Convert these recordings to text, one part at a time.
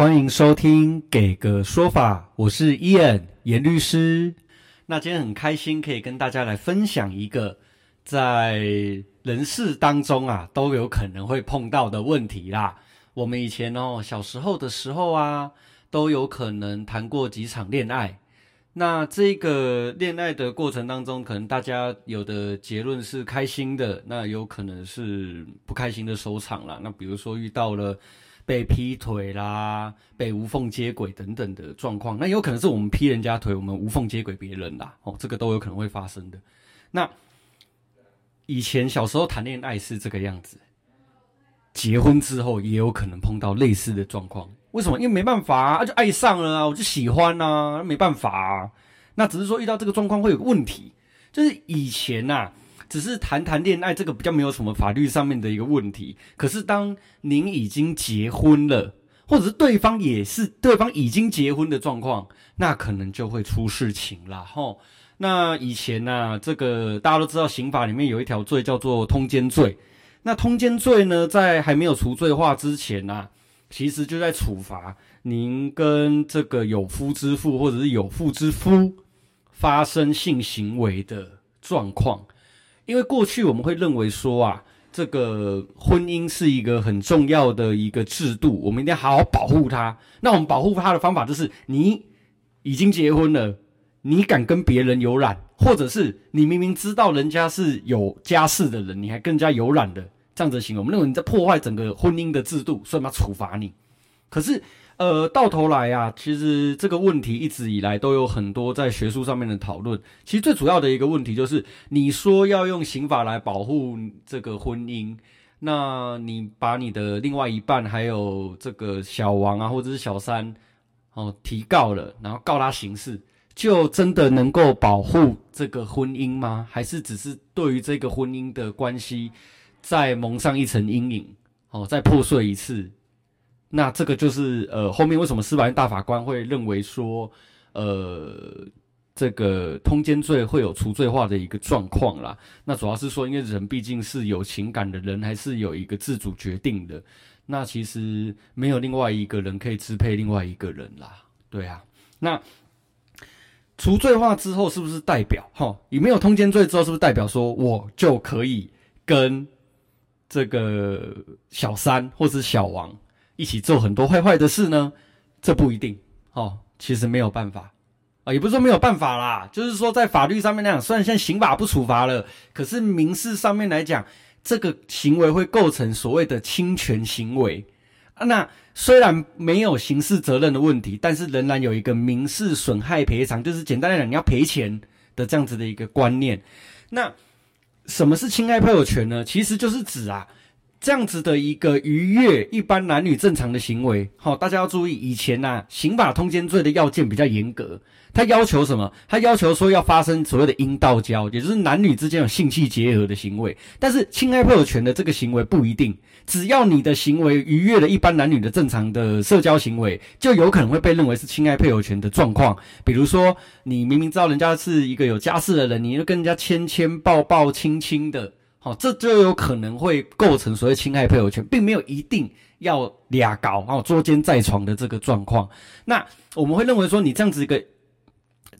欢迎收听《给个说法》，我是伊恩严律师。那今天很开心可以跟大家来分享一个在人世当中啊都有可能会碰到的问题啦。我们以前哦小时候的时候啊，都有可能谈过几场恋爱。那这个恋爱的过程当中，可能大家有的结论是开心的，那有可能是不开心的收场啦。那比如说遇到了。被劈腿啦，被无缝接轨等等的状况，那有可能是我们劈人家腿，我们无缝接轨别人啦，哦，这个都有可能会发生的。那以前小时候谈恋爱是这个样子，结婚之后也有可能碰到类似的状况。为什么？因为没办法啊，就爱上了啊，我就喜欢啊，没办法啊。那只是说遇到这个状况会有问题，就是以前呐。只是谈谈恋爱，这个比较没有什么法律上面的一个问题。可是当您已经结婚了，或者是对方也是对方已经结婚的状况，那可能就会出事情了吼。那以前呢，这个大家都知道，刑法里面有一条罪叫做通奸罪。那通奸罪呢，在还没有除罪化之前呢，其实就在处罚您跟这个有夫之妇或者是有妇之夫发生性行为的状况。因为过去我们会认为说啊，这个婚姻是一个很重要的一个制度，我们一定要好好保护它。那我们保护它的方法就是，你已经结婚了，你敢跟别人有染，或者是你明明知道人家是有家室的人，你还更加有染的这样子行为，我们认为你在破坏整个婚姻的制度，所以我们要处罚你。可是。呃，到头来啊，其实这个问题一直以来都有很多在学术上面的讨论。其实最主要的一个问题就是，你说要用刑法来保护这个婚姻，那你把你的另外一半还有这个小王啊，或者是小三，哦，提告了，然后告他刑事，就真的能够保护这个婚姻吗？还是只是对于这个婚姻的关系再蒙上一层阴影，哦，再破碎一次？那这个就是呃，后面为什么司法院大法官会认为说，呃，这个通奸罪会有除罪化的一个状况啦？那主要是说，因为人毕竟是有情感的人，还是有一个自主决定的。那其实没有另外一个人可以支配另外一个人啦，对啊。那除罪化之后，是不是代表哈？你没有通奸罪之后，是不是代表说我就可以跟这个小三或是小王？一起做很多坏坏的事呢？这不一定哦。其实没有办法啊，也不是说没有办法啦，就是说在法律上面来讲，虽然现在刑法不处罚了，可是民事上面来讲，这个行为会构成所谓的侵权行为啊。那虽然没有刑事责任的问题，但是仍然有一个民事损害赔偿，就是简单来讲，你要赔钱的这样子的一个观念。那什么是侵害配偶权呢？其实就是指啊。这样子的一个逾越一般男女正常的行为，好，大家要注意，以前呐，刑法通奸罪的要件比较严格，他要求什么？他要求说要发生所谓的阴道交，也就是男女之间有性器结合的行为。但是侵害配偶权的这个行为不一定，只要你的行为逾越了一般男女的正常的社交行为，就有可能会被认为是侵害配偶权的状况。比如说，你明明知道人家是一个有家室的人，你就跟人家牵牵抱抱亲亲的。好，这就有可能会构成所谓侵害配偶权，并没有一定要俩搞哦捉奸在床的这个状况。那我们会认为说，你这样子一个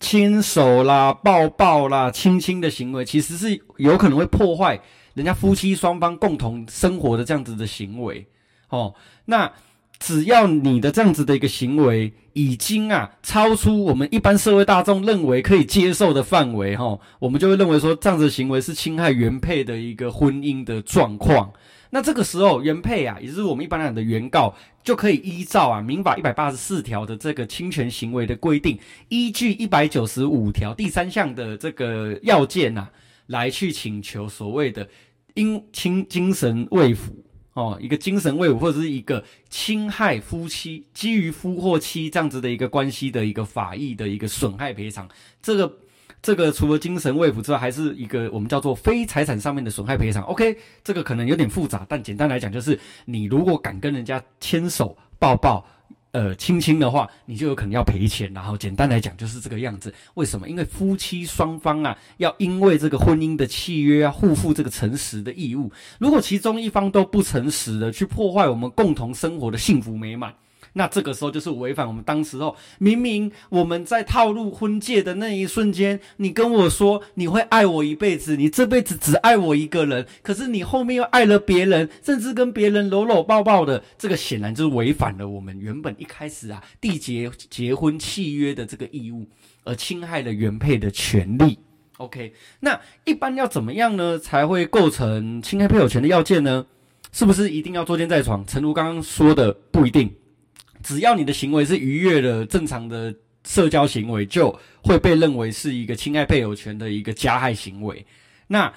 牵手啦、抱抱啦、亲亲的行为，其实是有可能会破坏人家夫妻双方共同生活的这样子的行为。哦，那。只要你的这样子的一个行为已经啊超出我们一般社会大众认为可以接受的范围哈，我们就会认为说这样子的行为是侵害原配的一个婚姻的状况。那这个时候原配啊，也就是我们一般来讲的原告，就可以依照啊民法一百八十四条的这个侵权行为的规定，依据一百九十五条第三项的这个要件呐，来去请求所谓的因亲精神慰抚。哦，一个精神慰抚或者是一个侵害夫妻基于夫或妻这样子的一个关系的一个法益的一个损害赔偿，这个这个除了精神慰抚之外，还是一个我们叫做非财产上面的损害赔偿。OK，这个可能有点复杂，但简单来讲就是，你如果敢跟人家牵手抱抱。呃，亲亲的话，你就有可能要赔钱。然后简单来讲，就是这个样子。为什么？因为夫妻双方啊，要因为这个婚姻的契约啊，互负这个诚实的义务。如果其中一方都不诚实的去破坏我们共同生活的幸福美满，那这个时候就是违反我们当时候明明我们在套路婚戒的那一瞬间，你跟我说你会爱我一辈子，你这辈子只爱我一个人，可是你后面又爱了别人，甚至跟别人搂搂抱抱的，这个显然就是违反了我们原本一开始啊缔结结婚契约的这个义务，而侵害了原配的权利。OK，那一般要怎么样呢才会构成侵害配偶权的要件呢？是不是一定要捉奸在床？诚如刚刚说的，不一定。只要你的行为是逾越了正常的社交行为，就会被认为是一个侵害配偶权的一个加害行为。那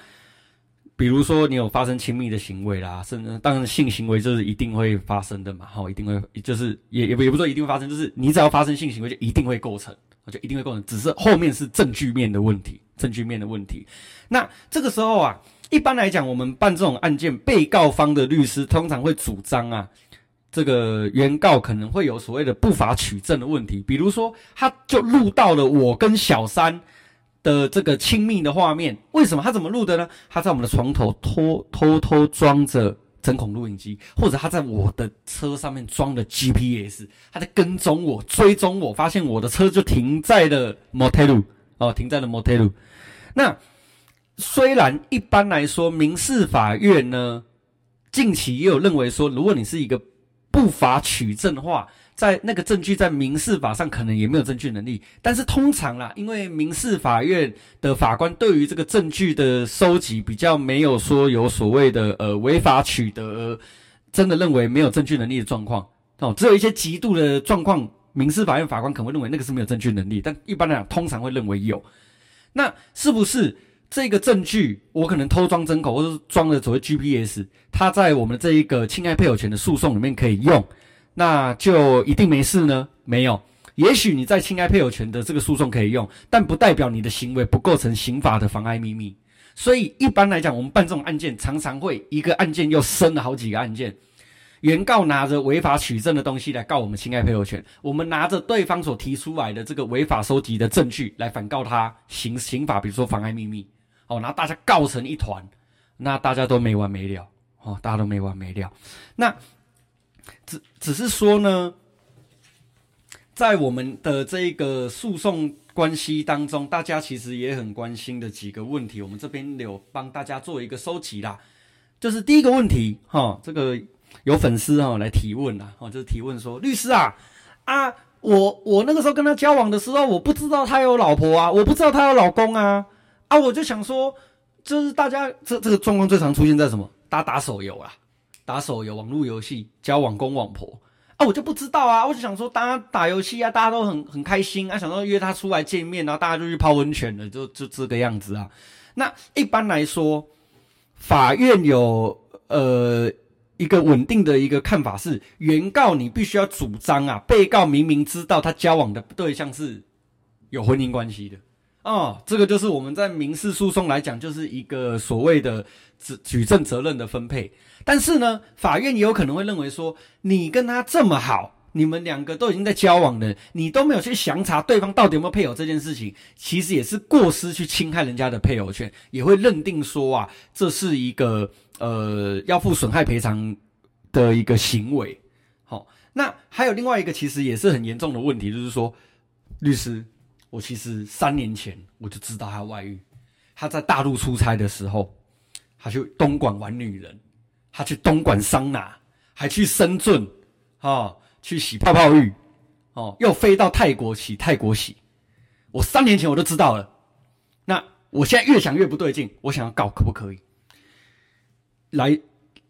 比如说你有发生亲密的行为啦，甚至当然性行为就是一定会发生的嘛，哈，一定会就是也也也不说一定会发生，就是你只要发生性行为就一定会构成，就一定会构成，只是后面是证据面的问题，证据面的问题。那这个时候啊，一般来讲，我们办这种案件，被告方的律师通常会主张啊。这个原告可能会有所谓的不法取证的问题，比如说，他就录到了我跟小三的这个亲密的画面，为什么他怎么录的呢？他在我们的床头偷偷偷装着针孔录影机，或者他在我的车上面装了 GPS，他在跟踪我、追踪我，发现我的车就停在了 motel 哦，停在了 motel。那虽然一般来说，民事法院呢，近期也有认为说，如果你是一个不法取证的话，在那个证据在民事法上可能也没有证据能力，但是通常啦，因为民事法院的法官对于这个证据的收集比较没有说有所谓的呃违法取得，真的认为没有证据能力的状况哦，只有一些极度的状况，民事法院法官可能会认为那个是没有证据能力，但一般来讲通常会认为有。那是不是？这个证据，我可能偷装针口，或者是装了所谓 GPS，它在我们这一个侵害配偶权的诉讼里面可以用，那就一定没事呢？没有，也许你在侵害配偶权的这个诉讼可以用，但不代表你的行为不构成刑法的妨碍秘密。所以一般来讲，我们办这种案件，常常会一个案件又生了好几个案件。原告拿着违法取证的东西来告我们侵害配偶权，我们拿着对方所提出来的这个违法收集的证据来反告他刑刑法，比如说妨碍秘密。哦，然后大家告成一团，那大家都没完没了哦，大家都没完没了。那只只是说呢，在我们的这个诉讼关系当中，大家其实也很关心的几个问题，我们这边有帮大家做一个收集啦。就是第一个问题哈，这个有粉丝哈来提问啦，哦，就是提问说，律师啊啊，我我那个时候跟他交往的时候，我不知道他有老婆啊，我不知道他有老公啊。啊，我就想说，就是大家这这个状况最常出现在什么？大家打手游啊，打手游、网络游戏，交网公网婆啊，我就不知道啊。我就想说，大家打游戏啊，大家都很很开心啊，想说约他出来见面，然后大家就去泡温泉了，就就这个样子啊。那一般来说，法院有呃一个稳定的一个看法是，原告你必须要主张啊，被告明明知道他交往的对象是有婚姻关系的。哦，这个就是我们在民事诉讼来讲，就是一个所谓的举举证责任的分配。但是呢，法院也有可能会认为说，你跟他这么好，你们两个都已经在交往了，你都没有去详查对方到底有没有配偶这件事情，其实也是过失去侵害人家的配偶权，也会认定说啊，这是一个呃要负损害赔偿的一个行为。好，那还有另外一个其实也是很严重的问题，就是说，律师。我其实三年前我就知道他外遇，他在大陆出差的时候，他去东莞玩女人，他去东莞桑拿，还去深圳，哦，去洗泡泡浴，哦，又飞到泰国洗泰国洗。我三年前我就知道了，那我现在越想越不对劲，我想要告可不可以？来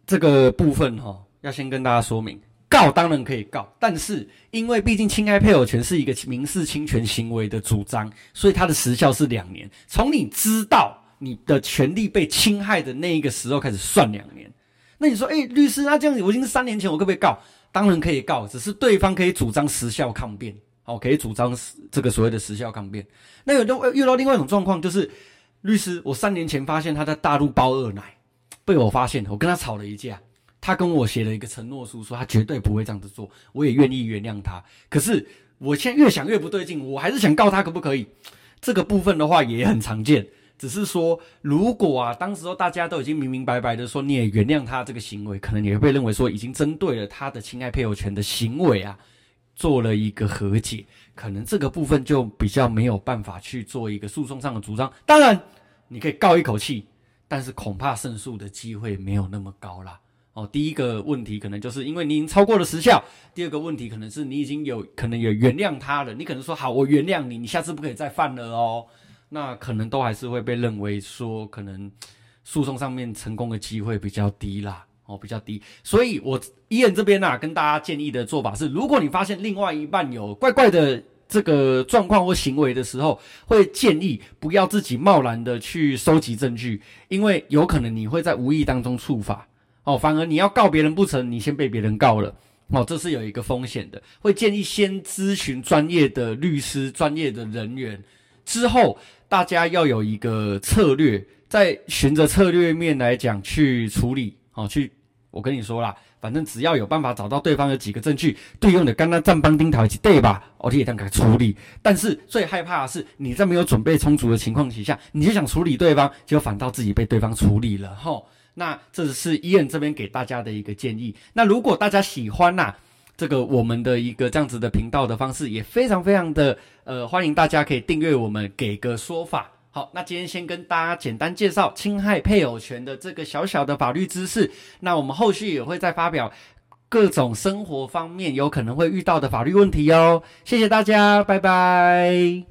这个部分哈，要先跟大家说明。告当然可以告，但是因为毕竟侵害配偶权是一个民事侵权行为的主张，所以它的时效是两年。从你知道你的权利被侵害的那一个时候开始算两年。那你说，哎，律师，那这样子我已经是三年前，我可不可以告？当然可以告，只是对方可以主张时效抗辩，好，可以主张这个所谓的时效抗辩。那有的遇到另外一种状况，就是律师，我三年前发现他在大陆包二奶，被我发现，我跟他吵了一架。他跟我写了一个承诺书，说他绝对不会这样子做，我也愿意原谅他。可是我现在越想越不对劲，我还是想告他，可不可以？这个部分的话也很常见，只是说如果啊，当时候大家都已经明明白白的说你也原谅他这个行为，可能也会被认为说已经针对了他的侵害配偶权的行为啊，做了一个和解，可能这个部分就比较没有办法去做一个诉讼上的主张。当然，你可以告一口气，但是恐怕胜诉的机会没有那么高啦。哦，第一个问题可能就是因为你已经超过了时效，第二个问题可能是你已经有可能也原谅他了，你可能说好，我原谅你，你下次不可以再犯了哦。那可能都还是会被认为说，可能诉讼上面成功的机会比较低啦，哦，比较低。所以，我医院这边呐，跟大家建议的做法是，如果你发现另外一半有怪怪的这个状况或行为的时候，会建议不要自己贸然的去收集证据，因为有可能你会在无意当中触法。哦，反而你要告别人不成，你先被别人告了，哦，这是有一个风险的。会建议先咨询专业的律师、专业的人员，之后大家要有一个策略，在循着策略面来讲去处理。哦，去，我跟你说啦，反正只要有办法找到对方有几个证据对用的，刚刚站帮丁桃一起对吧？我可以这样处理。但是最害怕的是你在没有准备充足的情况底下，你就想处理对方，结果反倒自己被对方处理了，吼。那这是伊恩这边给大家的一个建议。那如果大家喜欢呐，这个我们的一个这样子的频道的方式，也非常非常的呃欢迎大家可以订阅我们，给个说法。好，那今天先跟大家简单介绍侵害配偶权的这个小小的法律知识。那我们后续也会再发表各种生活方面有可能会遇到的法律问题哦。谢谢大家，拜拜。